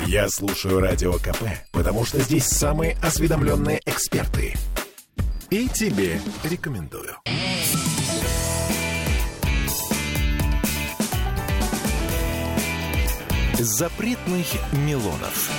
Я слушаю Радио КП, потому что здесь самые осведомленные эксперты. И тебе рекомендую. Запретных Милонов.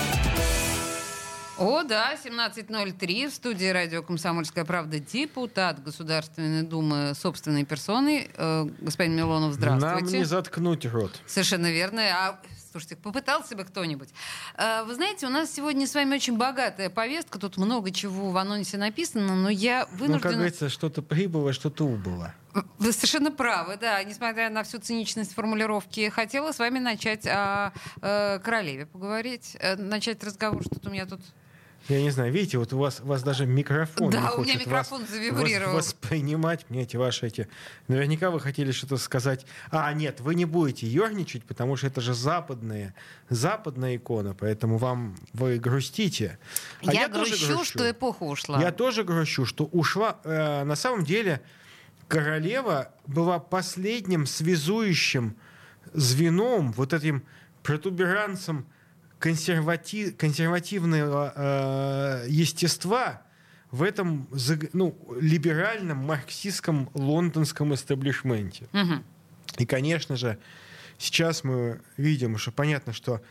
О, да, 17.03 в студии радио «Комсомольская правда» депутат Государственной Думы собственной персоной. Э, господин Милонов, здравствуйте. Нам не заткнуть рот. Совершенно верно. А Слушайте, попытался бы кто-нибудь. Э, вы знаете, у нас сегодня с вами очень богатая повестка. Тут много чего в анонсе написано, но я вынуждена... Ну, как говорится, что-то прибыло, что-то убыло. Вы совершенно правы, да. Несмотря на всю циничность формулировки, хотела с вами начать о, о королеве поговорить. Э, начать разговор, что-то у меня тут я не знаю, видите, вот у вас, у вас даже микрофон да, не хочет у меня микрофон вас, завибрировал. Вас, воспринимать мне эти ваши эти... Наверняка вы хотели что-то сказать. А, нет, вы не будете ерничать, потому что это же западная, западная икона, поэтому вам вы грустите. А я, я грущу, грущу, что эпоха ушла. Я тоже грущу, что ушла. Э, на самом деле королева была последним связующим звеном, вот этим протуберанцем консерватив, консервативного э, естества в этом ну, либеральном марксистском лондонском эстаблишменте. Угу. И, конечно же, сейчас мы видим, что понятно, что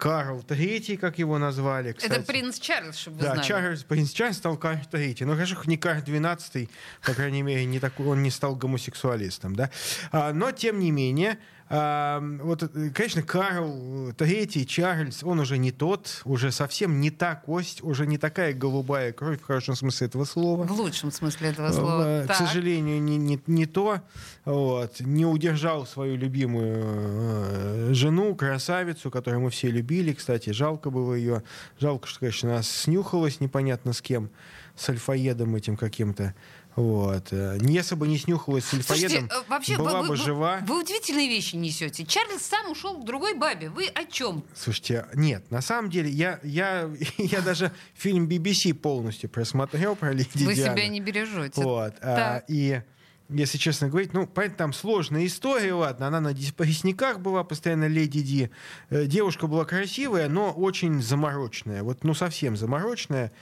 Карл III, как его назвали. Кстати. Это принц Чарльз, чтобы вы да, знали. Чарльз, принц Чарльз стал Карл III. Но, конечно, не Карл XII, по крайней мере, не такой, он не стал гомосексуалистом. Да? А, но, тем не менее, вот, э, конечно, Карл Третий, Чарльз, он уже не тот, уже совсем не та кость, уже не такая голубая кровь в хорошем смысле этого слова. В лучшем смысле этого слова. К так. сожалению, не, не, не то. Вот. Не удержал свою любимую э, жену, красавицу, которую мы все любили. Кстати, жалко было ее. Жалко, что, конечно, она снюхалась непонятно с кем, с альфаедом этим каким-то. Вот. Если бы не снюхалась с альфаедом, Слушайте, э, вообще, была вы, бы вы, жива. Вы удивительные вещи несете. Чарльз сам ушел к другой бабе. Вы о чем? Слушайте, нет, на самом деле, я, я, я даже фильм BBC полностью просмотрел про Леди Вы Диану. себя не бережете. Вот. А, и если честно говорить, ну, понятно, там сложная история, ладно, она на депрессниках была, постоянно леди Ди. Э, девушка была красивая, но очень замороченная, вот, ну, совсем замороченная.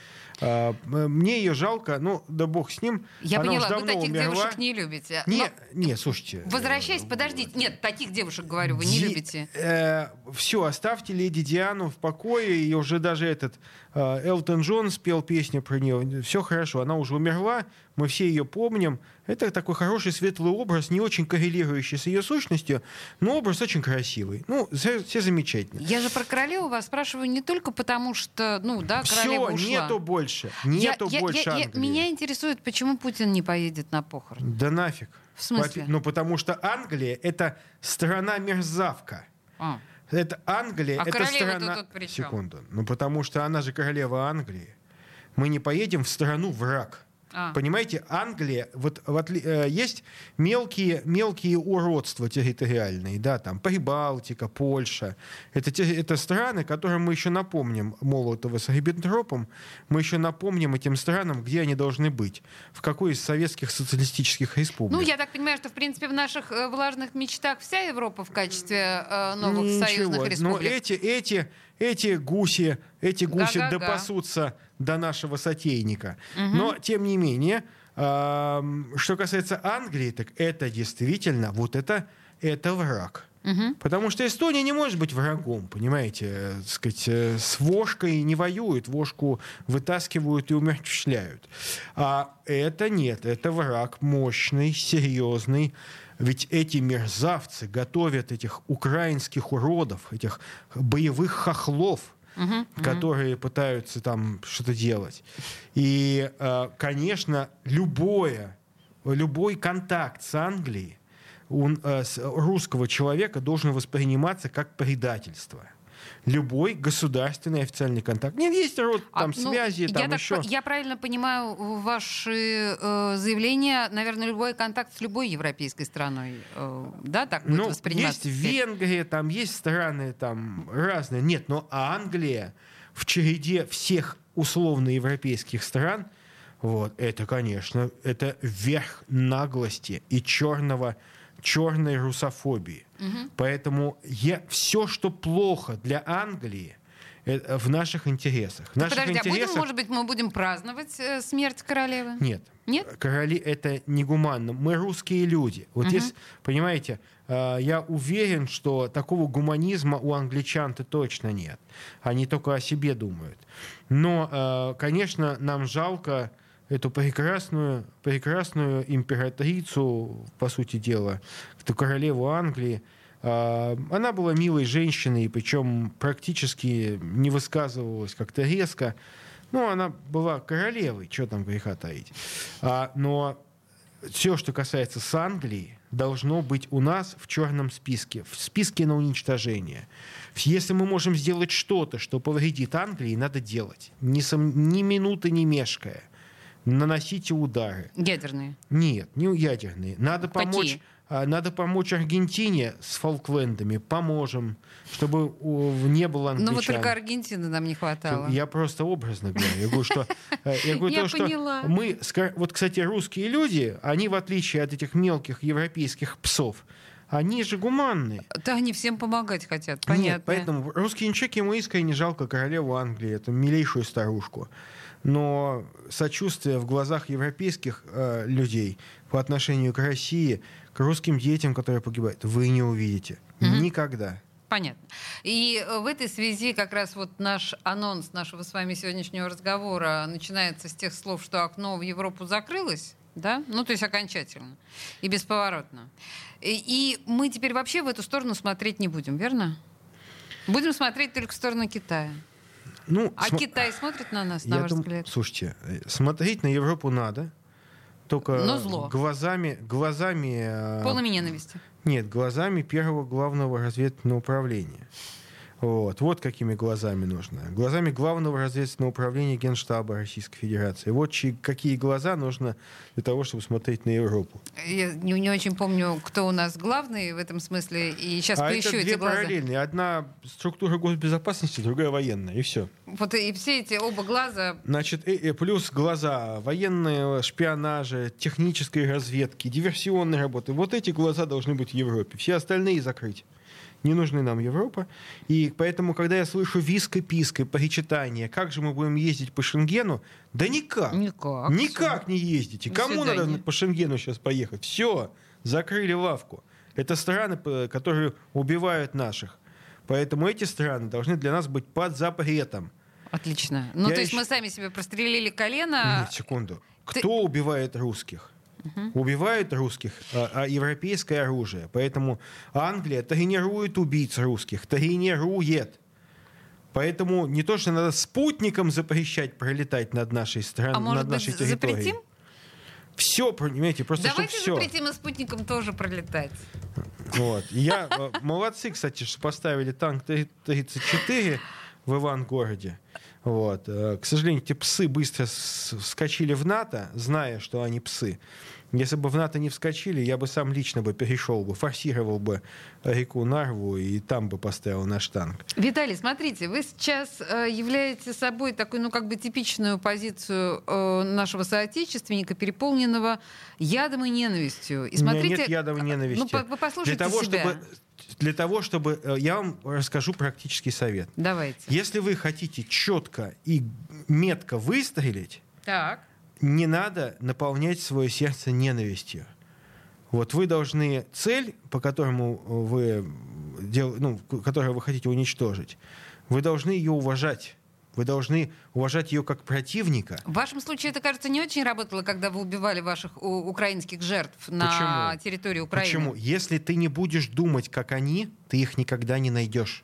А, мне ее жалко, ну, да бог с ним. Я она поняла, давно вы таких умерла. девушек не любите. Не, Но... не, слушайте. Возвращаясь, подождите. Нет, таких девушек, говорю, вы не Ди... любите. Э, все, оставьте леди Диану в покое, и уже даже этот э, Элтон Джон спел песню про нее. Все хорошо, она уже умерла, мы все ее помним. Это такой хороший светлый образ, не очень коррелирующий с ее сущностью, но образ очень красивый. Ну, все, все замечательно. Я же про королеву вас спрашиваю не только потому, что, ну, да, королева все, ушла. нету больше. Нету я, больше я, я, Англии. Меня интересует, почему Путин не поедет на похороны. Да нафиг. В смысле? Ну, потому что Англия — это страна-мерзавка. А. Это Англия, А это страна... тут чем? Секунду. Ну, потому что она же королева Англии. Мы не поедем в страну враг. А. Понимаете, Англия, вот, вот э, есть мелкие, мелкие уродства территориальные, да, там Прибалтика, Польша. Это, те, это страны, которым мы еще напомним Молотова с Риббентропом, мы еще напомним этим странам, где они должны быть, в какой из советских социалистических республик. Ну, я так понимаю, что, в принципе, в наших э, влажных мечтах вся Европа в качестве э, новых Ничего. союзных республик. Но эти, эти, эти гуси, эти гуси Га-га-га. допасутся до нашего сотейника. Мгм. Но, тем не менее, что касается Англии, так это действительно, вот это, это враг. Мгм. Потому что Эстония не может быть врагом, понимаете, э, так сказать, э, с Вошкой не воюют, Вошку вытаскивают и умерщвляют. А это нет, это враг мощный, серьезный. Ведь эти мерзавцы готовят этих украинских уродов, этих боевых хохлов, Мгм. которые пытаются там что-то делать. И, э, конечно, любое, любой контакт с Англией у э, с русского человека должен восприниматься как предательство. Любой государственный официальный контакт. Нет, есть род А, там ну, связи, я, там так еще. по- я правильно понимаю ваши э, заявления, наверное, любой контакт с любой европейской страной, э, да, так будет Ну, восприниматься? есть? Венгрия, там есть страны там разные. Нет, но Англия в череде всех условно-европейских стран, вот, это, конечно, это верх наглости и черного, черной русофобии. Мгм. Поэтому я, все, что плохо для Англии, э, в наших интересах. В наших Подожди, а будем, интересах... может быть, мы будем праздновать э, смерть королевы? Нет. Нет? Короли это негуманно. Мы русские люди. Вот Мгм. если, понимаете, э, я уверен, что такого гуманизма у англичан-то точно нет. Они только о себе думают. Но, э, конечно, нам жалко эту прекрасную, прекрасную императрицу, по сути дела, эту королеву Англии. Э, Она была милой женщиной, причем практически не высказывалась как-то резко. Ну, она была королевой, что там греха таить. А, но все, что касается с Англии, должно быть у нас в черном списке, в списке на уничтожение. Если мы можем сделать что-то, что повредит Англии, надо делать. Ни, сом- ни минуты не мешкая. Наносите удары. Ядерные. Нет, не ядерные. Надо помочь, Какие? а, надо помочь Аргентине с Фолклендами. Поможем, чтобы не было Ну вот англичан. только Аргентины нам не хватало. Я просто образно говорю. Я говорю, что, э, я говорю Я то, что мы, вот, кстати, русские люди, они, в отличие от этих мелких европейских псов, они же гуманные. Да они всем помогать хотят, понятно. Нет, поэтому русские чеки ему искренне жалко королеву Англии, эту милейшую старушку. Но сочувствие в глазах европейских э, людей по отношению к России, к русским детям, которые погибают, вы не увидите. Мгм. Никогда. Понятно. И э, в этой связи как раз вот наш анонс нашего с вами сегодняшнего разговора начинается с тех слов, что окно в Европу закрылось, да? Ну, то есть окончательно и бесповоротно. И, и мы теперь вообще в эту сторону смотреть не будем, верно? Будем смотреть только в сторону Китая. Ну, А см- Китай смотрит на нас, на Я ваш дум- взгляд? Слушайте, э, смотреть на Европу надо, только Но зло. глазами, глазами, э, Полными ненависти. нет, глазами первого главного разведывательного управления. Вот, вот какими глазами нужно. Глазами главного разведывательного управления Генштаба Российской Федерации. Вот чьи- какие глаза нужно для того, чтобы смотреть на Европу. Я не, не очень помню, кто у нас главный в этом смысле, и сейчас а поищу это эти две глаза. параллельные. Одна структура госбезопасности, другая военная, и все. Вот и все эти оба глаза Значит, э, э, плюс глаза военные, шпионажа, технической разведки, диверсионной работы. Вот эти глаза должны быть в Европе. Все остальные закрыть. Не нужны нам Европа. И поэтому, когда я слышу виск и писк и причитание, как же мы будем ездить по Шенгену, да никак. никак. Никак не ездите. До Кому свидания. надо по Шенгену сейчас поехать? Все, закрыли лавку. Это страны, которые убивают наших. Поэтому эти страны должны для нас быть под запретом. Отлично. Ну, Я то есть еще- мы сами себе прострелили колено. Нет, секунду. ты- Кто убивает русских? Убивают русских а, а европейское оружие. Поэтому Англия тренирует убийц русских, тренирует. Поэтому не то, что надо спутникам запрещать пролетать над нашей страной, А над быть, нашей территорией. запретим? Все, понимаете, просто Давайте все. запретим и спутникам тоже пролетать. Вот. Я, э, молодцы, кстати, что поставили танк Т-34 в Ивангороде. Вот. Э, К сожалению, эти псы быстро вскочили в НАТО, зная, что они псы. Если бы в НАТО не вскочили, я бы сам лично бы перешел бы, форсировал бы реку Нарву и там бы поставил наш танк. Виталий, смотрите, вы сейчас э, являете собой такую, ну, как бы типичную позицию э, нашего соотечественника, переполненного ядом и ненавистью. И смотрите, нет ядовой ненависти. Ну, вы послушайте для того, себя. чтобы, для того, чтобы... э, Я вам расскажу практический совет. Давайте. Если вы хотите четко и метко выстрелить, Так. не надо наполнять свое сердце ненавистью. Вот вы должны цель, по которому вы дел, ну, которую вы хотите уничтожить, вы должны ее уважать. Вы должны уважать ее как противника. В вашем случае это, кажется, не очень работало, когда вы убивали ваших украинских жертв на Почему? территории Украины. Почему? Если ты не будешь думать, как они, ты их никогда не найдешь.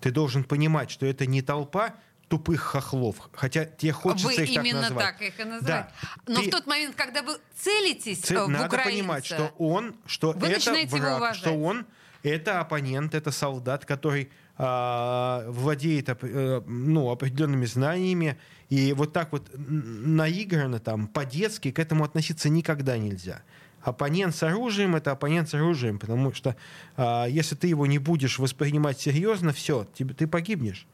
Ты должен понимать, что это не толпа тупых хохлов, хотя тебе хочется Вы их так именно назвать. так их и назвать. Да. Но Ты- в тот момент, когда вы целитесь Ц- э, в Надо украинца, понимать, что он, что Вы это враг, что он это оппонент, это солдат, который владеет оп- э, ну, определенными знаниями. И вот так вот наигранно, там, по-детски к этому относиться никогда нельзя. Оппонент с оружием — это оппонент с оружием, потому что а, если ты его не будешь воспринимать серьезно, все, ты погибнешь.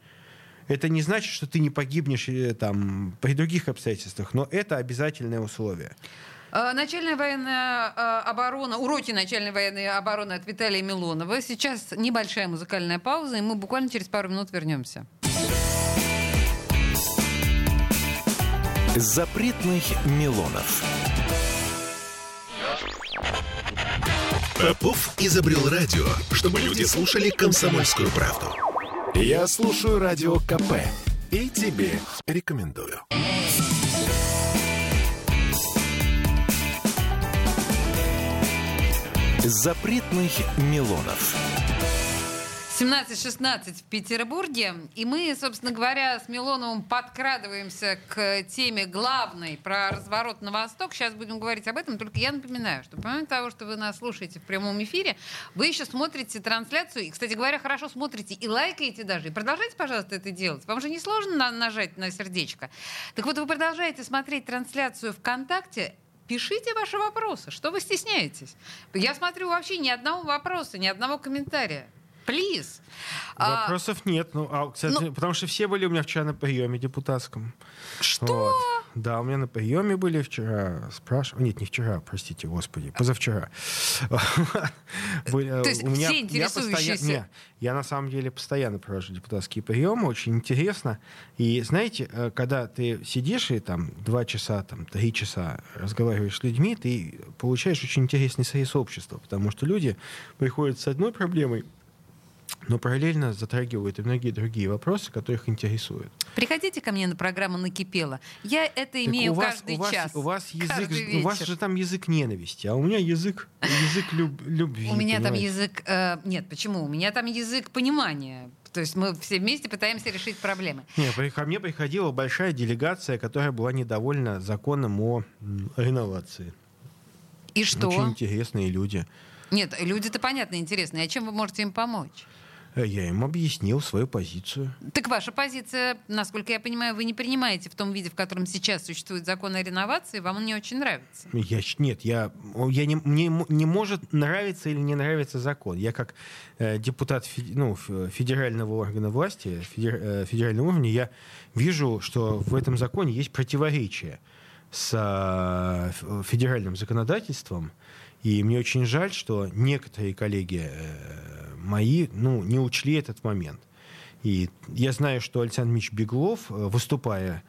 Это не значит, что ты не погибнешь э, там, при других обстоятельствах, но это обязательное условие. Э, начальная военная э, оборона, уроки начальной военной обороны от Виталия Милонова. Сейчас небольшая музыкальная пауза, и мы буквально через пару минут вернемся. Запретных Милонов. Попов изобрел радио, чтобы люди слушали комсомольскую правду. Я слушаю радио КП и тебе рекомендую. Запретных Милонов. 17.16 в Петербурге. И мы, собственно говоря, с Милоновым подкрадываемся к теме главной про разворот на восток. Сейчас будем говорить об этом. Только я напоминаю, что помимо того, что вы нас слушаете в прямом эфире, вы еще смотрите трансляцию. И, кстати говоря, хорошо смотрите и лайкаете даже. И продолжайте, пожалуйста, это делать. Вам же не сложно на- нажать на сердечко. Так вот, вы продолжаете смотреть трансляцию ВКонтакте. Пишите ваши вопросы. Что вы стесняетесь? Я смотрю вообще ни одного вопроса, ни одного комментария. Плиз. А, Вопросов нет. Ну, а, кстати, ну- потому что все были у меня вчера на приеме депутатском. что? Вот. Да, у меня на приеме были вчера. Спрашивали. Нет, не вчера, простите, господи, позавчера. Были, То есть у меня- все я интересующиеся- постоянно- не, Я на самом деле постоянно провожу депутатские приемы, очень интересно. И знаете, э, когда ты сидишь и там два часа, там три часа разговариваешь с людьми, ты получаешь очень интересный союз общества, потому что люди приходят с одной проблемой, но параллельно затрагивают и многие другие вопросы, которые их интересуют. Приходите ко мне на программу «Накипело». Я это Так имею у вас, каждый у вас, час. У вас язык, каждый у вас вечер. же там язык ненависти, а у меня язык, язык люб- любви. У меня там понимаете? язык... э, нет, почему? У меня там язык понимания. То есть мы все вместе пытаемся решить проблемы. Не, при- ко мне приходила большая делегация, которая была недовольна законом о реновации. И что? Очень интересные люди. Нет, люди-то понятно интересные. А чем вы можете им помочь? Э, Я им объяснил свою позицию. Так ваша позиция, насколько я понимаю, вы не принимаете в том виде, в котором сейчас существует закон о реновации, вам он не очень нравится. Я, нет, я, я не, мне не может нравиться или не нравится закон. Я как э, депутат фе- ну, федерального органа власти, федер- э, федерального уровня, я вижу, что в этом законе есть противоречие с э, федеральным законодательством. И мне очень жаль, что некоторые коллеги э, мои ну, не учли этот момент. И я знаю, что Александр Мич Беглов, э, выступая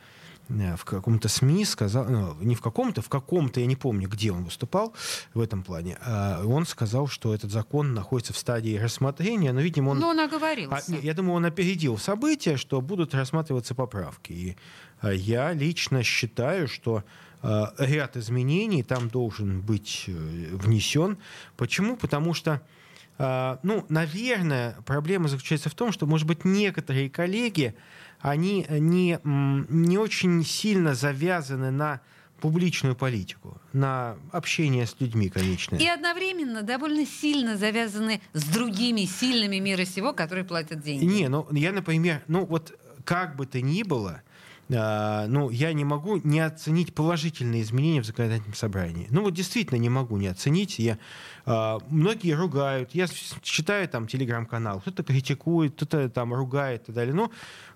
э, в каком-то СМИ сказал, ну, не в каком-то, в каком-то, я не помню, где он выступал в этом плане, а он сказал, что этот закон находится в стадии рассмотрения, но, видимо, он... Ну, он А, оговорился. не, я думаю, он опередил события, что будут рассматриваться поправки. И а, я лично считаю, что а, ряд изменений там должен быть э, внесен. Почему? Потому что а, ну, наверное, проблема заключается в том, что, может быть, некоторые коллеги, они не, не очень сильно завязаны на публичную политику, на общение с людьми, конечно. И одновременно довольно сильно завязаны с другими сильными мира сего, которые платят деньги. Не, ну я, например, ну вот как бы то ни было, ну, я не могу не оценить положительные изменения в законодательном собрании. Ну, вот действительно не могу не оценить. Я, а, многие ругают. Я читаю там телеграм-канал. Кто-то критикует, кто-то там ругает и так далее. Но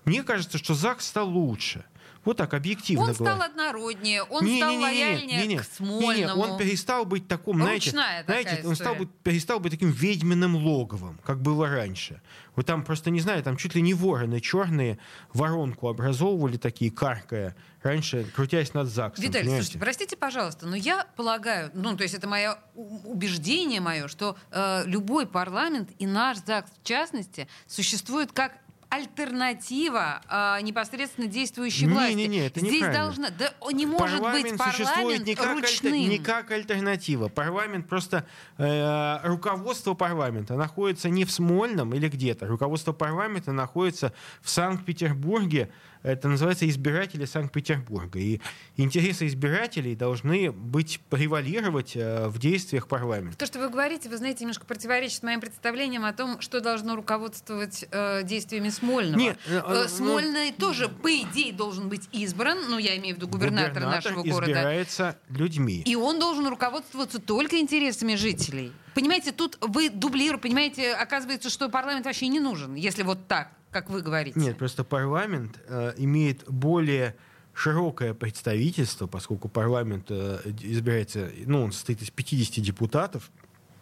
мне кажется, что ЗАГС стал лучше. Вот так, объективно Он говоря. стал однороднее, он Не, стал не, не, не, лояльнее не, не. к Не, Смольному. не, он перестал быть таким, знаете, Ручная знаете, он стал быть, перестал быть таким ведьминым логовом, как было раньше. Вот там просто, не знаю, там чуть ли не вороны черные воронку образовывали такие, каркая, раньше, крутясь над ЗАГСом, Виталий, понимаете? слушайте, простите, пожалуйста, но я полагаю, ну, то есть это мое убеждение мое, что э, любой парламент и наш ЗАГС в частности существует как альтернатива э, непосредственно действующей Не, власти. не, не, это Здесь должна, да, не может быть существует парламент не как, альтер- ручным. не как альтернатива. Парламент просто э, руководство парламента находится не в Смольном или где-то. Руководство парламента находится в Санкт-Петербурге. Это называется избиратели Санкт-Петербурга. И интересы избирателей должны быть превалировать э, в действиях парламента. То, что вы говорите, вы знаете, немножко противоречит моим представлениям о том, что должно руководствовать э, действиями Смольного. Нет, э, Э, э, Смольный тоже, по идее, должен быть избран, ну, я имею в виду губернатора нашего города. избирается людьми. И он должен руководствоваться только интересами жителей. Понимаете, тут вы дублируете, понимаете, оказывается, что парламент вообще не нужен, если вот так, как вы говорите. Нет, просто парламент э, имеет более широкое представительство, поскольку парламент э, избирается, ну, он состоит из 50 депутатов,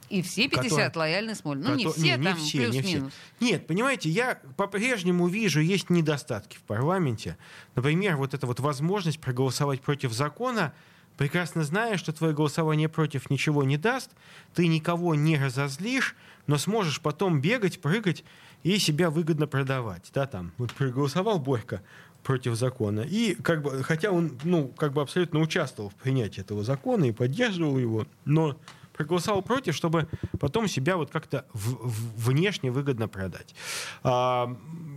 И все 50 Которые- лояльны Смольному. Ну, не все, не там все, не плюс-минус. Нет, понимаете, я по-прежнему вижу, есть недостатки в парламенте. Например, вот эта вот возможность проголосовать против закона, прекрасно зная, что твое голосование против ничего не даст, ты никого не разозлишь, но сможешь потом бегать, прыгать и себя выгодно продавать. Да, там, вот проголосовал Борька против закона. И как бы, хотя он, ну, как бы абсолютно участвовал в принятии этого закона и поддерживал его, но проголосовал против, чтобы потом себя вот как-то в- в- внешне выгодно продать. А,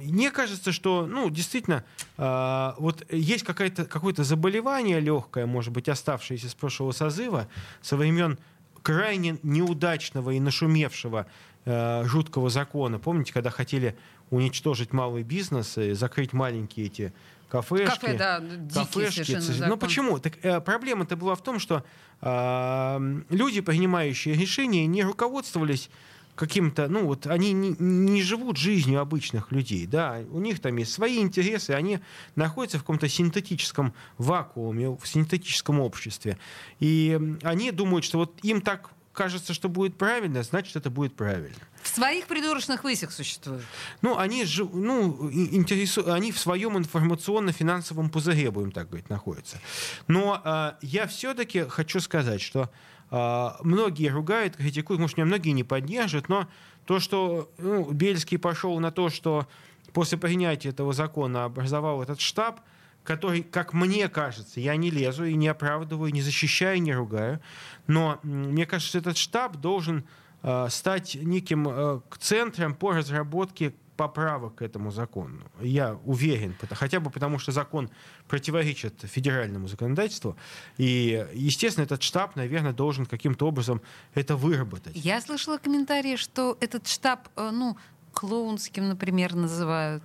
Мне кажется, что, ну, действительно, а, вот есть какая-то, какое-то заболевание легкое, может быть, оставшееся с прошлого созыва, со времен крайне неудачного и нашумевшего э, жуткого закона. Помните, когда хотели уничтожить малый бизнес и закрыть маленькие эти кафешки? Кафе, да, дикий кафешки, закон. Ну почему? Так, э, проблема-то была в том, что э, люди, принимающие решения, не руководствовались каким-то, ну вот они не, не живут жизнью обычных людей, да, у них там есть свои интересы, они находятся в каком-то синтетическом вакууме, в синтетическом обществе, и они думают, что вот им так кажется, что будет правильно, значит это будет правильно. В своих придурочных высях существует. Ну, они, жив- ну, интересу... они в своем информационно-финансовом пузыре, будем так говорить, находятся. Но а, я все-таки хочу сказать, что а, многие ругают, критикуют, может, меня многие не поддержат, но то, что ну, Бельский пошел на то, что после принятия этого закона образовал этот штаб, который, как мне кажется, я не лезу и не оправдываю, не защищаю, не ругаю, но мне кажется, этот штаб должен э, стать неким э, центром по разработке поправок к этому закону. Я уверен, хотя бы потому, что закон противоречит федеральному законодательству. И, естественно, этот штаб, наверное, должен каким-то образом это выработать. Я слышала комментарии, что этот штаб, э, ну, клоунским, например, называют.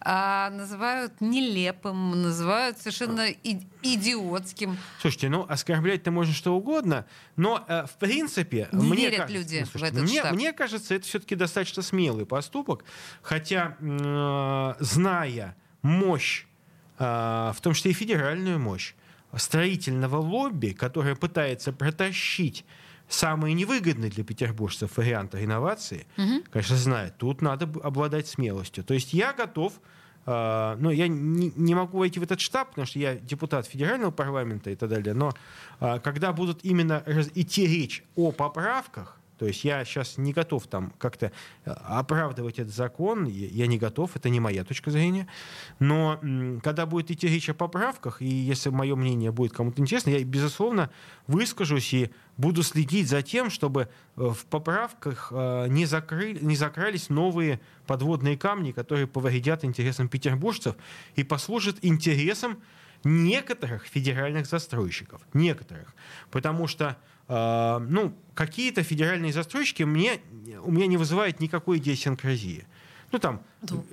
А называют нелепым, называют совершенно и- идиотским. Слушайте, ну оскорблять-то можно что угодно, но э, в принципе Не мне верят кажется, люди ну, в слушайте, этот мне, штаб. мне кажется, это все-таки достаточно смелый поступок, хотя э, зная мощь, э, в том числе и федеральную мощь строительного лобби, которое пытается протащить самые невыгодные для петербуржцев варианты реновации, конечно, знает, тут надо обладать смелостью. То есть я готов э, ну, я не, не могу войти в этот штаб, потому что я депутат федерального парламента и так далее, но э, когда будут именно раз- идти речь о поправках, то есть я сейчас не готов там как-то э, оправдывать этот закон, я не готов, это не моя точка зрения. Но когда будет идти речь о поправках, и если мое мнение будет кому-то интересно, я, безусловно, выскажусь и буду следить за тем, чтобы э, в поправках э, не, закрыли, не закрались новые подводные камни, которые повредят интересам петербуржцев и послужат интересам некоторых федеральных застройщиков. Некоторых. Потому что ну, какие-то федеральные застройщики мне, у меня не вызывают никакой идиосинкразии. Ну, там,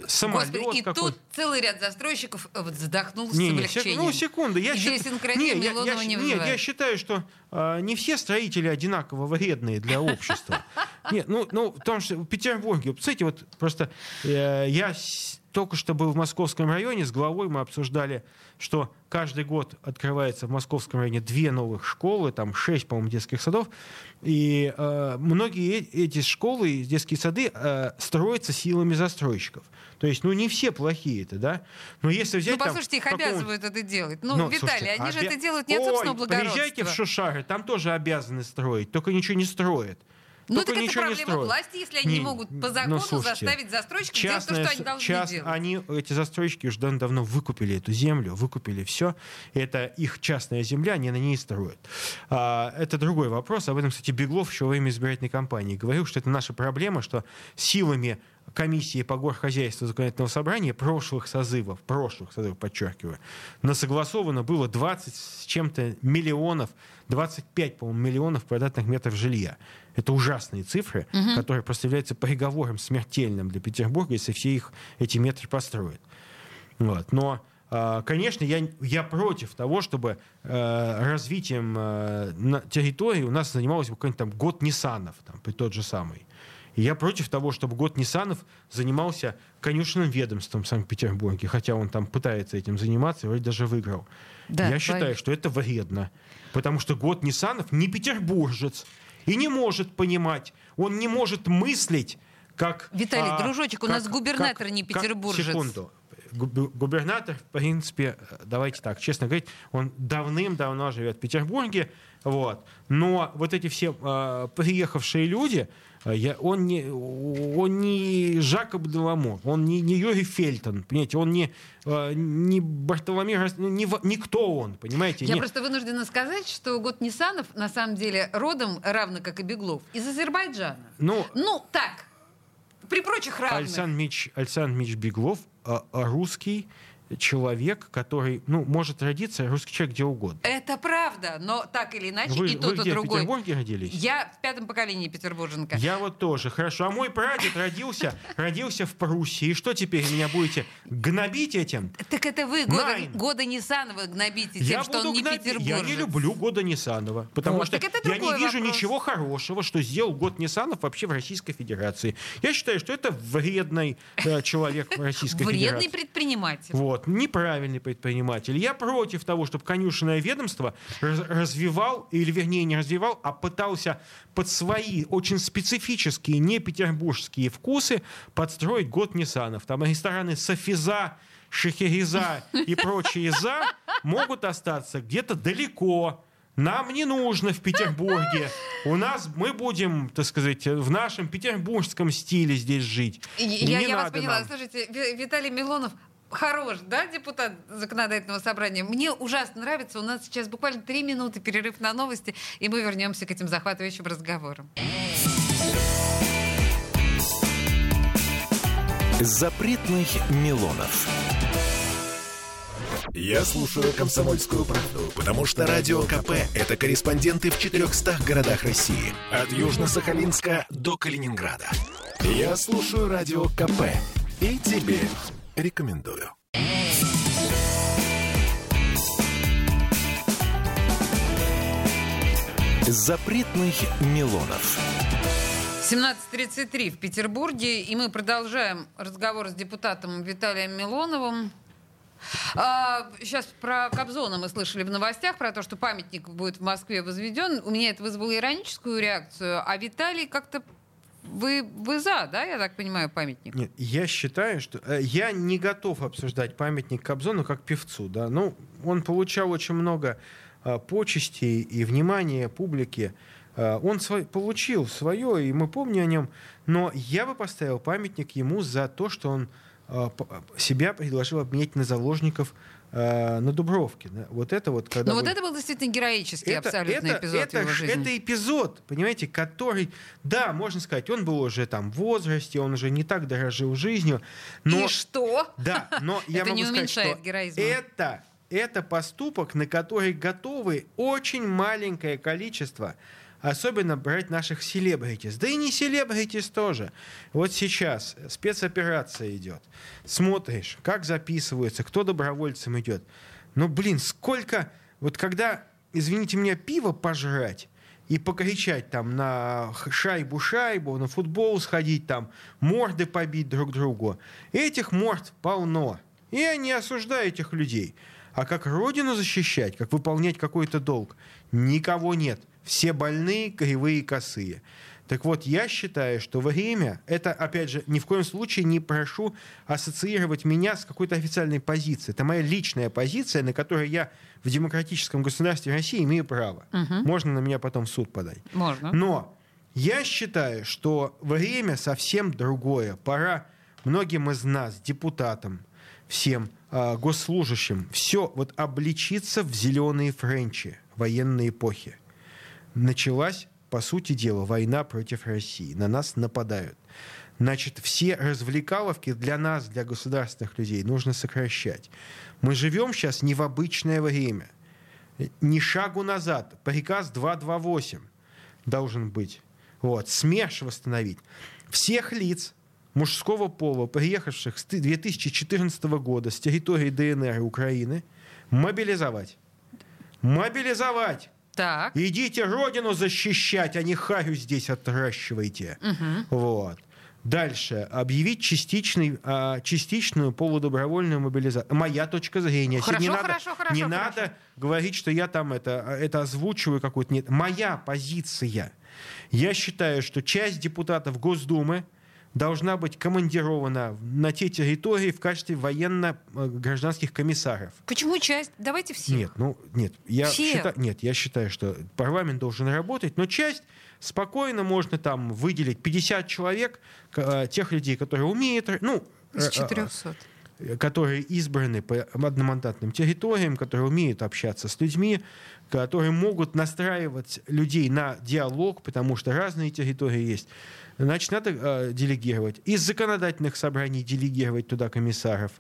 самолет Господи, и какой-то. тут целый ряд застройщиков э, вот вздохнул с Не, не, облегчением. ну, секунду. Я счит- Не, я- я, не Нет, я считаю, что э, не все строители одинаково вредные для общества. Нет, ну, ну, потому что в Петербурге, кстати, вот просто э, я с- только что был в Московском районе, с главой мы обсуждали, что каждый год открывается в Московском районе две новых школы, там шесть, по-моему, детских садов, и э, многие э- эти школы, детские сады э, строятся силами застройщиков. То есть, ну, не все плохие это, да? Но если взять Ну, там послушайте, их какого-нибудь- обязывают это делать. Ну, ну, Виталий, слушайте, они же обя- это делают не от собственного благородства. Приезжайте в Шушары, там тоже обязаны строить, только ничего не строят. Ну, Только так это ничего не проблема строят. власти, если они не, Не, могут по ну, закону слушайте, заставить застройщиков делать то, что они должны част- делать. Они, эти застройщики уже давно, давно выкупили эту землю, выкупили все. Это их частная земля, они на ней строят. А, это другой вопрос. Об этом, кстати, Беглов еще во время избирательной кампании говорил, что это наша проблема, что силами комиссии по горхозяйству законодательного собрания прошлых созывов, прошлых созывов, подчеркиваю, насогласовано было 20 с чем-то миллионов, 25, по-моему, миллионов квадратных метров жилья. Это ужасные цифры, которые просто являются приговором смертельным для Петербурга, если все их эти метры построят. Вот. Но, а, конечно, я, я против того, чтобы э, развитием э, на территории у нас занималось бы какой-нибудь там год Ниссанов, там, при тот же самый. И я против того, чтобы год Ниссанов занимался конюшенным ведомством в Санкт-Петербурге, хотя он там пытается этим заниматься и вроде даже выиграл. Да, я считаю, боюсь. что это вредно, потому что год Ниссанов не петербуржец и не может понимать, он не может мыслить, как... Виталий, а, дружочек, у как- нас губернатор как- не как- петербуржец. секунду. Губ- Губернатор, в принципе, давайте так, честно говорить, он давным-давно живет в Петербурге, вот. Но вот эти все э, приехавшие люди, э, я, он, не, он не Жакоб Деламо, он не, не Юрий Фельтон, понимаете, он не, э, не Бартоломей, ну, не, никто он, понимаете. Я не- просто вынуждена сказать, что год Нисанов на самом деле родом, равно как и Беглов, из Азербайджана. Ну, Ну, так, при прочих равных. Александр Мич, Александр Мич Беглов а, а, русский человек, который, ну, может родиться русский человек где угодно. Это правда, но так или иначе, Вы, и вы тот, и где, в другой. Петербурге родились? Я в пятом поколении петербурженка. Я вот тоже, хорошо. А мой прадед родился, родился в Пруссии. И что теперь меня будете гнобить этим? Так это вы года, года Нисанова гнобите тем, Я что он буду не гнобить. петербуржец. Я не люблю года Нисанова, потому Вот, что я не вижу вопрос. ничего хорошего, что сделал год Нисанов вообще в Российской Федерации. Я считаю, что это вредный э, человек в Российской Вредный Федерации. предприниматель. Вот, неправильный предприниматель. Я против того, чтобы конюшенное ведомство раз- развивал, или вернее не развивал, а пытался под свои очень специфические, не петербургские вкусы подстроить год Ниссанов. Там рестораны Софиза, Шехереза и прочие «за» могут остаться где-то далеко. Нам не нужно в Петербурге. У нас мы будем, так сказать, в нашем петербургском стиле здесь жить. И- Не Я, я вас поняла. нам. Слушайте, Ви- Виталий Милонов хорош, да, депутат законодательного собрания? Мне ужасно нравится. У нас сейчас буквально три минуты перерыв на новости, и мы вернемся к этим захватывающим разговорам. Запретных Милонов. Я слушаю «Комсомольскую правду», потому что «Радио КП» — это корреспонденты в 400 городах России. От Южно-Сахалинска до Калининграда. Я слушаю «Радио КП» и тебе рекомендую. Запретных Милонов. 17.33 в Петербурге, и мы продолжаем разговор с депутатом Виталием Милоновым. А, сейчас про Кобзона мы слышали в новостях, про то, что памятник будет в Москве возведен. У меня это вызвало ироническую реакцию, а Виталий как-то... Вы, вы за, да, я так понимаю, памятник? Нет, я считаю, что э, я не готов обсуждать памятник Кобзону как певцу, да. Ну, он получал очень много э, почестей и внимания публики. Э, он свой- получил свое, и мы помним о нем. Но я бы поставил памятник ему за то, что он себя предложил обменять на заложников э, на Дубровке. да. Вот это вот, когда Ну вот вы- это был действительно героический абсолютно эпизод это, в его жизни. это эпизод, понимаете, который, да, можно сказать, он был уже там в возрасте, он уже не так дорожил жизнью, но... И что? Да, но я Это могу не сказать, что героизма. это, это поступок, на который готовы очень маленькое количество особенно брать наших селебритис. Да и не селебритис тоже. Вот сейчас спецоперация идет. Смотришь, как записываются, кто добровольцем идет. Ну, блин, сколько... Вот когда, извините меня, пиво пожрать, и покричать там на шайбу-шайбу, на футбол сходить там, морды побить друг другу. Этих морд полно. И я не осуждаю этих людей. А как родину защищать, как выполнять какой-то долг, никого нет. Все больные, кривые, косые. Так вот, я считаю, что время, это, опять же, ни в коем случае не прошу ассоциировать меня с какой-то официальной позицией. Это моя личная позиция, на которой я в демократическом государстве России имею право. Можно на меня потом в суд подать. Можно. Но я считаю, что время совсем другое. Пора многим из нас, депутатам, всем а, госслужащим, все вот обличиться в зеленые френчи военной эпохи. Началась, по сути дела, война против России. На нас нападают. Значит, все развлекаловки для нас, для государственных людей, нужно сокращать. Мы живем сейчас не в обычное время. Ни шагу назад. Приказ 228 должен быть. Вот. СМЕРШ восстановить. Всех лиц мужского пола, приехавших с 2014 года с территории ДНР Украины, мобилизовать. Мобилизовать! Так. Идите родину защищать, а не харю здесь отращивайте. Вот. Дальше. Объявить частичный, а, частичную полудобровольную мобилизацию. Моя точка зрения. Хорошо, не хорошо, надо, хорошо, не хорошо. надо говорить, что я там это, это озвучиваю какую-то. Нет. Моя позиция. Я считаю, что часть депутатов Госдумы должна быть командирована на те территории в качестве военно-гражданских комиссаров. Почему часть? Давайте все. Нет, ну нет, я Всех. считаю, нет, я считаю, что парламент должен работать, но часть спокойно можно там выделить 50 человек, э, тех людей, которые умеют, ну, Из э, э, 400. которые избраны по одномандатным территориям, которые умеют общаться с людьми, которые могут настраивать людей на диалог, потому что разные территории есть. Значит, надо э, делегировать. Из законодательных собраний делегировать туда комиссаров.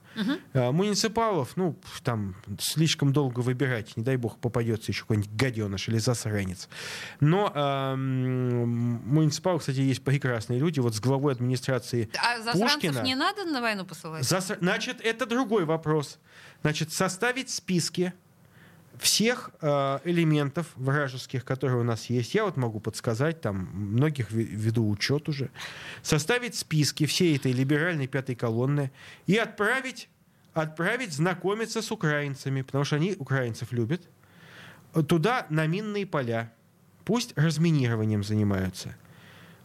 Э, муниципалов, ну, там слишком долго выбирать. Не дай бог попадется еще какой-нибудь гаденыш или засранец. Но э, муниципалы, кстати, есть прекрасные люди. Вот с главой администрации А засранцев Пушкина. не надо на войну посылать? Зас- Значит, это другой вопрос. Значит, составить списки всех э, элементов вражеских, которые у нас есть. Я вот могу подсказать, там многих ве- веду учет уже. Составить списки всей этой либеральной пятой колонны и отправить, отправить знакомиться с украинцами, потому что они украинцев любят, туда на минные поля. Пусть разминированием занимаются.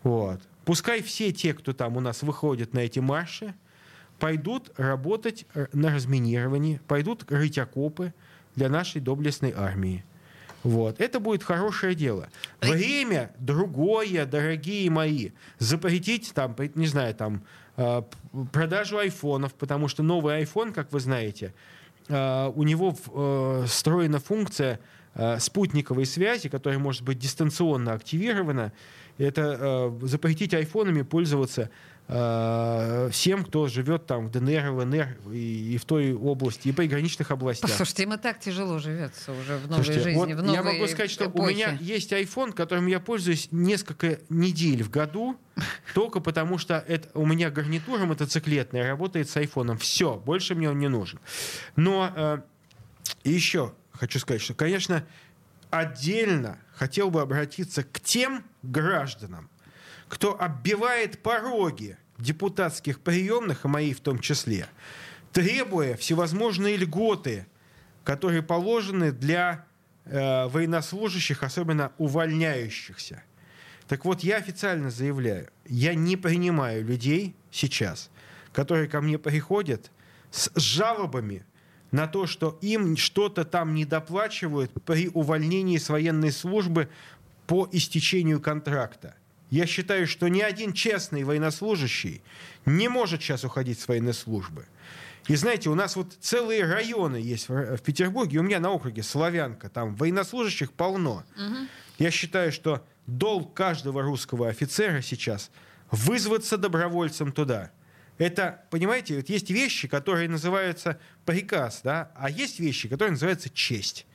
Вот. Пускай все те, кто там у нас выходит на эти марши, пойдут работать э, на разминировании, пойдут рыть окопы для нашей доблестной армии. Вот. Это будет хорошее дело. Время другое, дорогие мои. Запретить там, не знаю, там э, продажу айфонов, потому что новый iPhone, как вы знаете, э, у него э, встроена функция спутниковой связи, которая может быть дистанционно активирована. Это запретить айфонами пользоваться всем, кто живет там в ДНР, ЛНР и, и в той области, и приграничных областях. Послушайте, им и так тяжело живется уже в новой Слушайте, жизни, вот в новой я могу сказать, что у эпохе. меня есть iPhone, которым я пользуюсь несколько недель в году, только потому что это, у меня гарнитура мотоциклетная работает с айфоном. Все, больше мне он не нужен. Но э, еще хочу сказать, что, конечно, отдельно хотел бы обратиться к тем гражданам, кто оббивает пороги депутатских приемных, и мои в том числе, требуя всевозможные льготы, которые положены для э, военнослужащих, особенно увольняющихся. Так вот, я официально заявляю, я не принимаю людей сейчас, которые ко мне приходят с жалобами на то, что им что-то там недоплачивают при увольнении с военной службы по истечению контракта. Я считаю, что ни один честный военнослужащий не может сейчас уходить с военной службы. И знаете, у нас вот целые районы есть в Петербурге, у меня на округе Славянка, там военнослужащих полно. Я считаю, что долг каждого русского офицера сейчас вызваться добровольцем туда. Это, понимаете, вот есть вещи, которые называются приказ, да, а есть вещи, которые называются честь.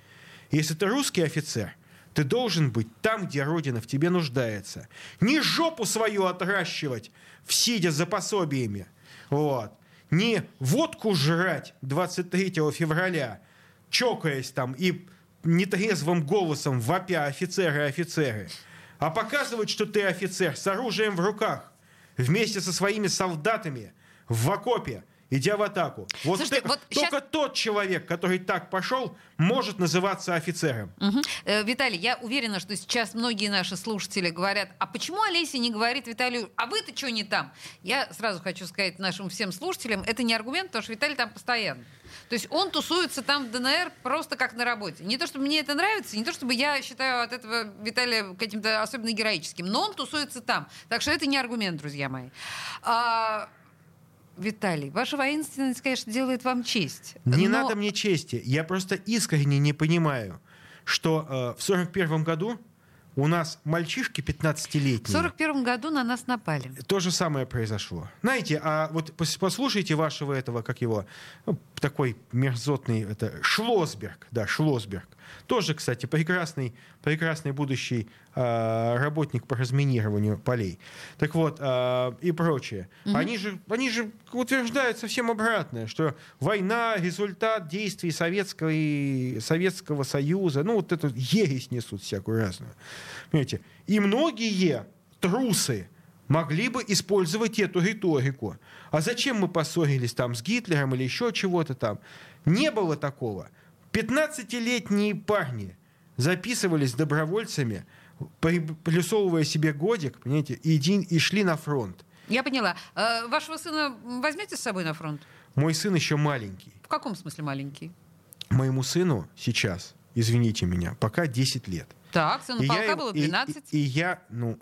Если ты русский офицер, ты должен быть там, где Родина в тебе нуждается. Не жопу свою отращивать, сидя за пособиями. Вот. Не водку жрать 23 февраля, чокаясь там и нетрезвым голосом вопя офицеры офицеры, а показывать, что ты офицер с оружием в руках, вместе со своими солдатами в окопе, идя в атаку. Вот, Слушайте, ты- вот только щас- тот человек, который так пошел, может называться офицером. Мгм. Э, Виталий, я уверена, что сейчас многие наши слушатели говорят, а почему Олеся не говорит Виталию, а вы-то что не там? Я сразу хочу сказать нашим всем слушателям, это не аргумент, потому что Виталий там постоянно. То есть он тусуется там в ДНР просто как на работе. Не то, чтобы мне это нравится, не то, чтобы я считаю от этого Виталия каким-то особенно героическим, но он тусуется там. Так что это не аргумент, друзья мои. А, Виталий, ваша воинственность, конечно, делает вам честь. Не но- надо мне чести. Я просто искренне не понимаю, что э, в 41 году у нас мальчишки 15-летние. В 41 году на нас напали. То же самое произошло. Знаете, а вот пос- послушайте вашего этого, как его, ну, такой мерзотный, это Шлосберг, да, Шлосберг. Тоже, кстати, прекрасный, прекрасный будущий а, работник по разминированию полей. Так вот, а, и прочее. Они, же, они же утверждают совсем обратное, что война — результат действий Советского, и Советского Союза. Ну, вот эту ересь несут всякую разную. Понимаете? И многие трусы могли бы использовать эту риторику. А зачем мы поссорились там с Гитлером или еще чего-то там? Не было такого. 15-летние парни записывались добровольцами, плюсовывая себе годик, понимаете, и, и шли на фронт. Я поняла. А вашего сына возьмете с собой на фронт? Мой сын еще маленький. В каком смысле маленький? Моему сыну сейчас, извините меня, пока 10 лет. Так, сыну полка я, было 12. И, и, и я, ну,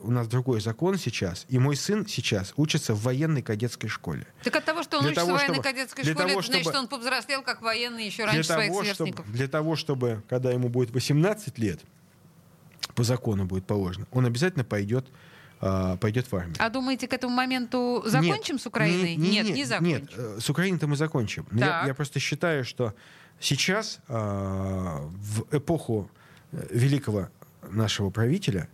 у нас другой закон сейчас, и мой сын сейчас учится в военной кадетской школе. Так от того, он для учится того, в военной чтобы, кадетской школе, того, значит, чтобы, что он повзрослел как военный еще раньше того, своих сверстников. Чтобы, для того, чтобы, когда ему будет 18 лет, по закону будет положено, он обязательно пойдет а, пойдет в армию. А думаете, к этому моменту закончим нет, с Украиной? Не, не, нет, не закончим. Нет, э, с Украиной-то мы закончим. Я, я просто считаю, что сейчас, э, в эпоху э, великого нашего правителя,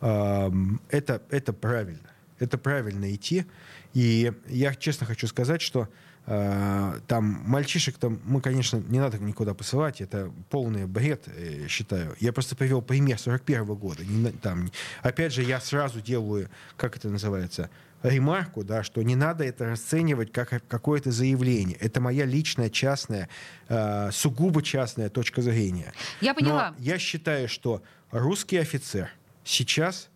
э, это, это правильно. Это правильно идти. И я честно хочу сказать, что Э, там мальчишек там мы, конечно, не надо никуда посылать, это полный бред, э, считаю. Я просто привел пример 41 -го года. Там, опять же, я сразу делаю, как это называется, ремарку, да, что не надо это расценивать как какое-то заявление. Это моя личная, частная, э, сугубо частная точка зрения. Я поняла. Но я считаю, что русский офицер сейчас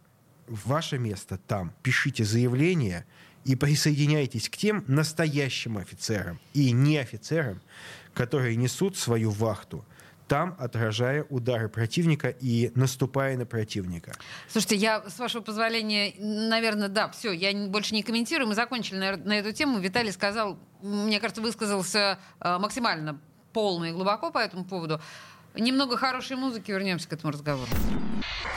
ваше место там. Пишите заявление, и присоединяйтесь к тем настоящим офицерам и не офицерам, которые несут свою вахту там отражая удары противника и наступая на противника. Слушайте, я, с вашего позволения, наверное, да, все, я больше не комментирую. Мы закончили на, на эту тему. Виталий сказал, мне кажется, высказался э, максимально полно и глубоко по этому поводу. Немного хорошей музыки, вернемся к этому разговору.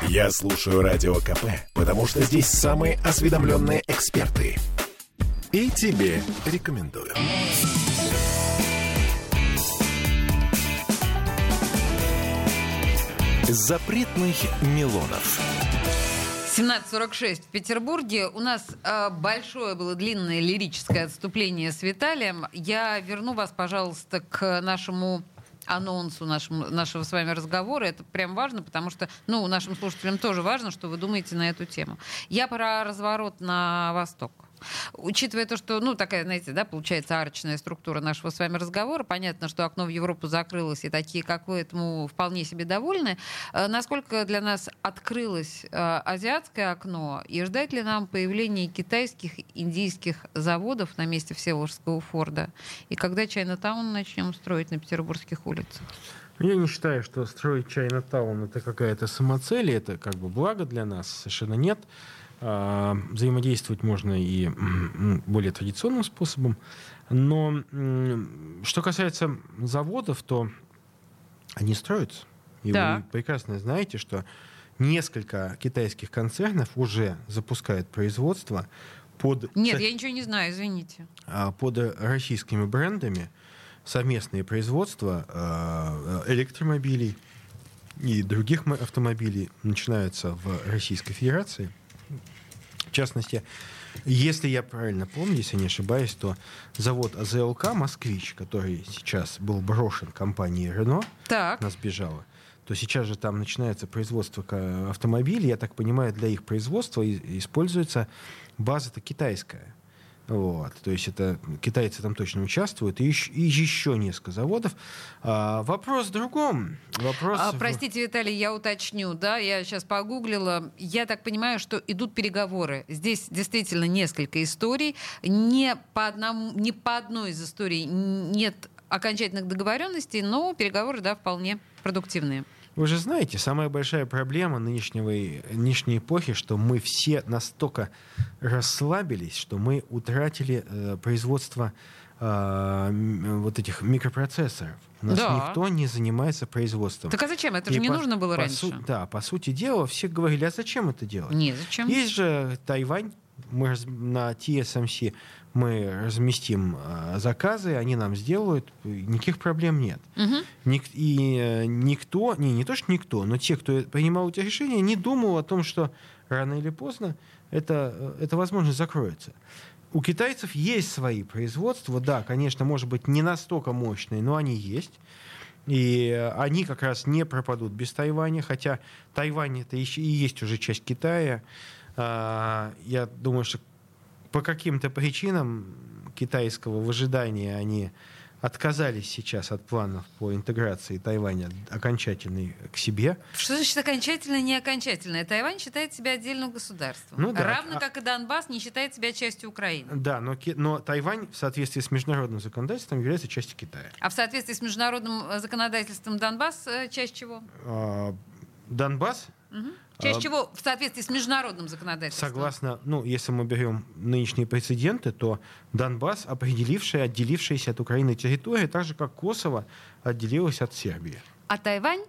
Я слушаю Радио КП, потому что здесь самые осведомленные эксперты. И тебе рекомендую. Запретных Милонов. 17.46 в Петербурге. У нас э, большое было длинное лирическое отступление с Виталием. Я верну вас, пожалуйста, к нашему анонсу нашему, нашего с вами разговора. Это прям важно, потому что, ну, нашим слушателям тоже важно, что вы думаете на эту тему. Я про разворот на восток. Учитывая то, что, ну, такая, знаете, да, получается арочная структура нашего с вами разговора, понятно, что окно в Европу закрылось, и такие, как вы, этому вполне себе довольны. Э, насколько для нас открылось э, азиатское окно, и ждать ли нам появления китайских, индийских заводов на месте Всеволожского Форда? И когда Чайнатаун начнем строить на петербургских улицах? Я не считаю, что строить Чайнатаун это какая-то самоцель, это как бы благо для нас, совершенно нет. А, взаимодействовать можно и более традиционным способом. Но что касается заводов, то они строятся. И да. вы прекрасно знаете, что несколько китайских концернов уже запускают производство под... Нет, я ничего не знаю, извините. А, под российскими брендами совместные производства а, электромобилей и других автомобилей начинаются в Российской Федерации – частности, если я правильно помню, если не ошибаюсь, то завод АЗЛК «Москвич», который сейчас был брошен компанией «Рено», так. нас бежала, то сейчас же там начинается производство автомобилей. Я так понимаю, для их производства используется база-то китайская. Вот. То есть это китайцы там точно участвуют, и еще, и еще несколько заводов. А, вопрос в другом. Вопрос а, простите, Виталий, я уточню, да, я сейчас погуглила. Я так понимаю, что идут переговоры. Здесь действительно несколько историй. Не по, одному, не по одной из историй нет окончательных договоренностей, но переговоры, да, вполне продуктивные. Вы же знаете, самая большая проблема нынешнего, нынешней эпохи, что мы все настолько расслабились, что мы утратили э, производство э, вот этих микропроцессоров. У нас да. никто не занимается производством. Так а зачем? Это же не по, нужно было раньше. Су- да, по сути дела, все говорили, а зачем это делать? Не, зачем? Есть же Тайвань, мы на TSMC мы разместим э, заказы, они нам сделают, никаких проблем нет. Угу. Ник, и э, никто, не, не то что никто, но те, кто принимал эти решения, не думал о том, что рано или поздно это, э, эта возможность закроется. У китайцев есть свои производства, да, конечно, может быть, не настолько мощные, но они есть. И они как раз не пропадут без Тайваня, хотя Тайвань это и есть уже часть Китая. Я думаю, что по каким-то причинам китайского выжидания они отказались сейчас от планов по интеграции Тайваня окончательной к себе. Что значит окончательно, не окончательно? Тайвань считает себя отдельным государством. Ну да. Равно А- как и Донбасс не считает себя частью Украины. Да, но, но Тайвань в соответствии с международным законодательством является частью Китая. А в соответствии с международным э, законодательством Донбасс э, часть чего? А, Донбасс, Часть А, чего в соответствии с международным законодательством? согласно, ну, если мы берем нынешние прецеденты, то Донбасс, определившая, отделившаяся от Украины территория, так же как Косово отделилась от Сербии. А Тайвань?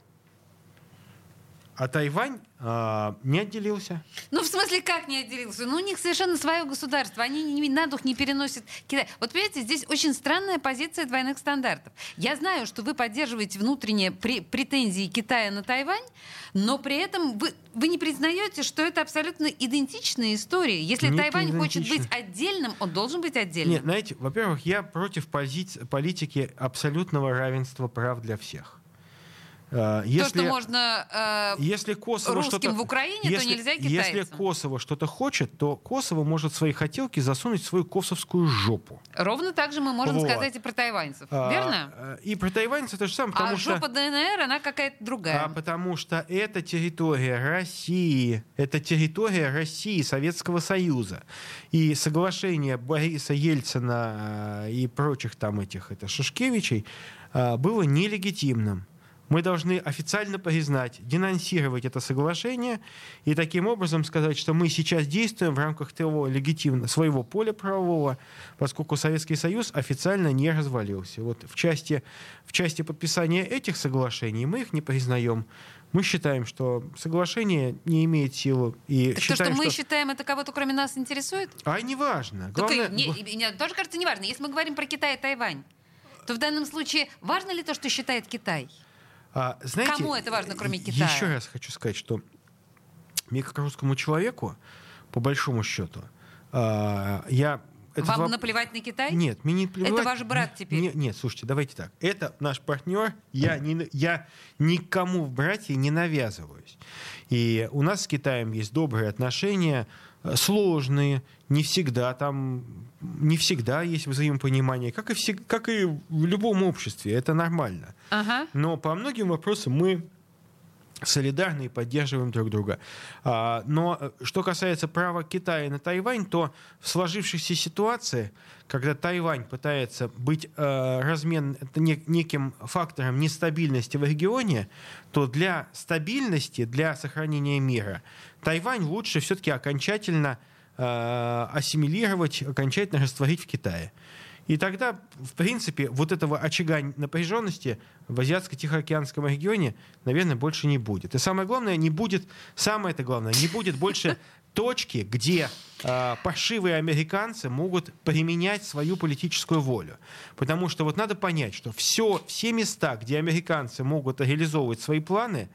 А Тайвань а, не отделился. Ну, в смысле, как не отделился? Ну, у них совершенно свое государство. Они ни- ни- на дух не переносят Китай. Вот, понимаете, здесь очень странная позиция двойных стандартов. Я знаю, что вы поддерживаете внутренние пре- претензии Китая на Тайвань, но при этом вы, вы не признаете, что это абсолютно идентичные истории. Если Нет, Тайвань не хочет быть отдельным, он должен быть отдельным. Нет, знаете, во-первых, я против пози- политики абсолютного равенства прав для всех. То, Если, что можно... э, если Косово русским что-то- в Украине, то если, нельзя Если китайцам. Косово что-то хочет, то Косово может свои хотелки засунуть в свою косовскую жопу. ровно так же мы можем Вот. сказать и про тайваньцев. А, Верно? э, И про тайваньцев то же самое, потому а что... жопа ДНР, она какая-то другая. А потому что это территория России, это территория России, Советского Союза. И соглашение Бориса Ельцина э, и прочих там этих это, Шушкевичей э, было нелегитимным. Мы должны официально признать, денонсировать это соглашение и таким образом сказать, что мы сейчас действуем в рамках того легитимного своего поля правового, поскольку Советский Союз официально не развалился. Вот в части, в части подписания этих соглашений мы их не признаем. Мы считаем, что соглашение не имеет силы. И Так то, считаем, что мы считаем, это кого-то кроме нас интересует? А неважно. Главное, не- и мне тоже кажется неважно. Если мы говорим про Китай и Тайвань, то в данном случае важно ли то, что считает Китай? А, знаете, Кому это важно, кроме Китая? Еще раз хочу сказать, что мне как русскому человеку, по большому счету, а, я... этот Вам воп- наплевать на Китай? Нет, мне не плевать. Это ваш брат теперь. Не- нет, слушайте, давайте так. Это наш партнер. Я, не, я никому в братья не навязываюсь. И у нас с Китаем есть добрые отношения, сложные, не всегда там, не всегда есть взаимопонимание, как и, всег- как и в любом обществе, это нормально. Ага. Но по многим вопросам мы солидарны и поддерживаем друг друга. А, Но э, что касается права Китая на Тайвань, то в сложившейся ситуации, когда Тайвань пытается быть э, размен, неким фактором нестабильности в регионе, то для стабильности, для сохранения мира, Тайвань лучше все-таки окончательно э, ассимилировать, окончательно растворить в Китае. И тогда, в принципе, вот этого очага напряженности в Азиатско-Тихоокеанском регионе, наверное, больше не будет. И самое главное, не будет, самое это главное, не будет больше точки, где э, паршивые американцы могут применять свою политическую волю. Потому что вот надо понять, что все, все места, где американцы могут реализовывать свои планы,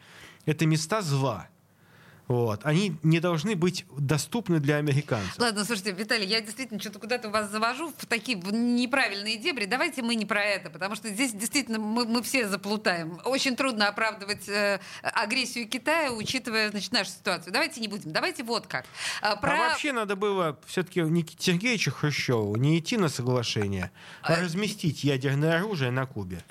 это места зла. Вот. Они не должны быть доступны для американцев. Ладно, слушайте, Виталий, я действительно что-то куда-то вас завожу в такие неправильные дебри. Давайте мы не про это, потому что здесь действительно мы, мы все заплутаем. Очень трудно оправдывать э, агрессию Китая, учитывая значит, нашу ситуацию. Давайте не будем. Давайте вот как. А, Про... А вообще надо было все-таки Никите Сергеевичу Хрущеву не идти на соглашение, а разместить ядерное оружие на Кубе.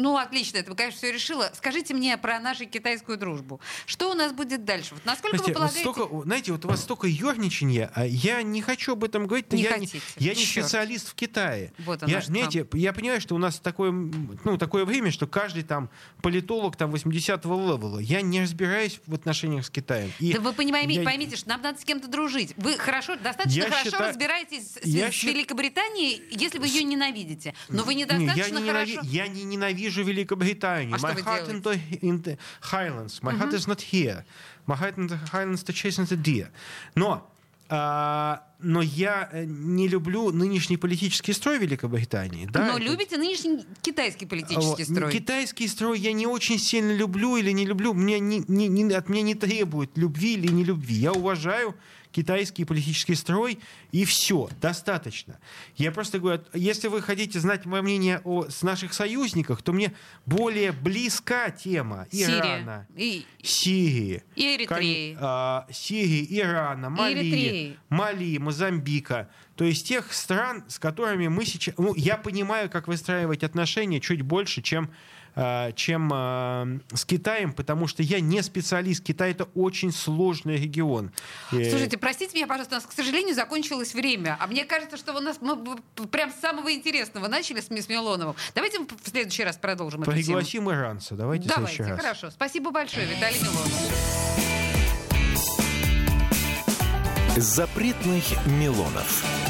Ну, отлично, это, конечно, все решила. Скажите мне про нашу китайскую дружбу. Что у нас будет дальше? Вот насколько Знаете, вы вот полагаете... столько, знаете, вот у вас столько ерничания, а я не хочу об этом говорить. Не я, хотите. я не Чёрт. специалист в Китае. Вот я, знаете, я понимаю, что у нас такое, ну, такое время, что каждый там политолог там 80-го левела. Я не разбираюсь в отношениях с Китаем. И Да вы понимаете, я- поймите, что нам надо с кем-то дружить. Вы хорошо, достаточно Я хорошо считаю- разбираетесь с, я с счит- Великобританией, если вы ее ненавидите. Но вы Не, недостаточно я, не ненави- хорошо. я не ненавижу Великобританию. А My heart in the, in the Highlands. My heart is not here. My heart in the Highlands to chase the deer. Но а, но я э, не люблю нынешний политический строй Великобритании. Да, Но это- любите нынешний китайский политический строй? Китайский строй я не очень сильно люблю или не люблю. Мне не, не- не- от меня не требует любви или не любви. Я уважаю китайский политический строй, и все, достаточно. Я просто говорю, если вы хотите знать мое мнение о с наших союзниках, то мне более близка тема Ирана. И, Сирии, и Эритреи. Кон- а, Сирии, Ирана, Мали, Эритреи. Мали, Мозамбика. То есть тех стран, с которыми мы сейчас... Ну, я понимаю, как выстраивать отношения чуть больше, чем, чем а, с Китаем, потому что я не специалист. Китай — это очень сложный регион. Э, Слушайте, простите меня, пожалуйста, у нас, к сожалению, закончилось время. А мне кажется, что у нас мы прям с самого интересного начали с Мисс Милоновым. Давайте мы в следующий раз продолжим эту тему. Пригласим иранца. Давайте, в Давайте, следующий раз. хорошо. Спасибо большое, Виталий Милонов. Запретных Милонов.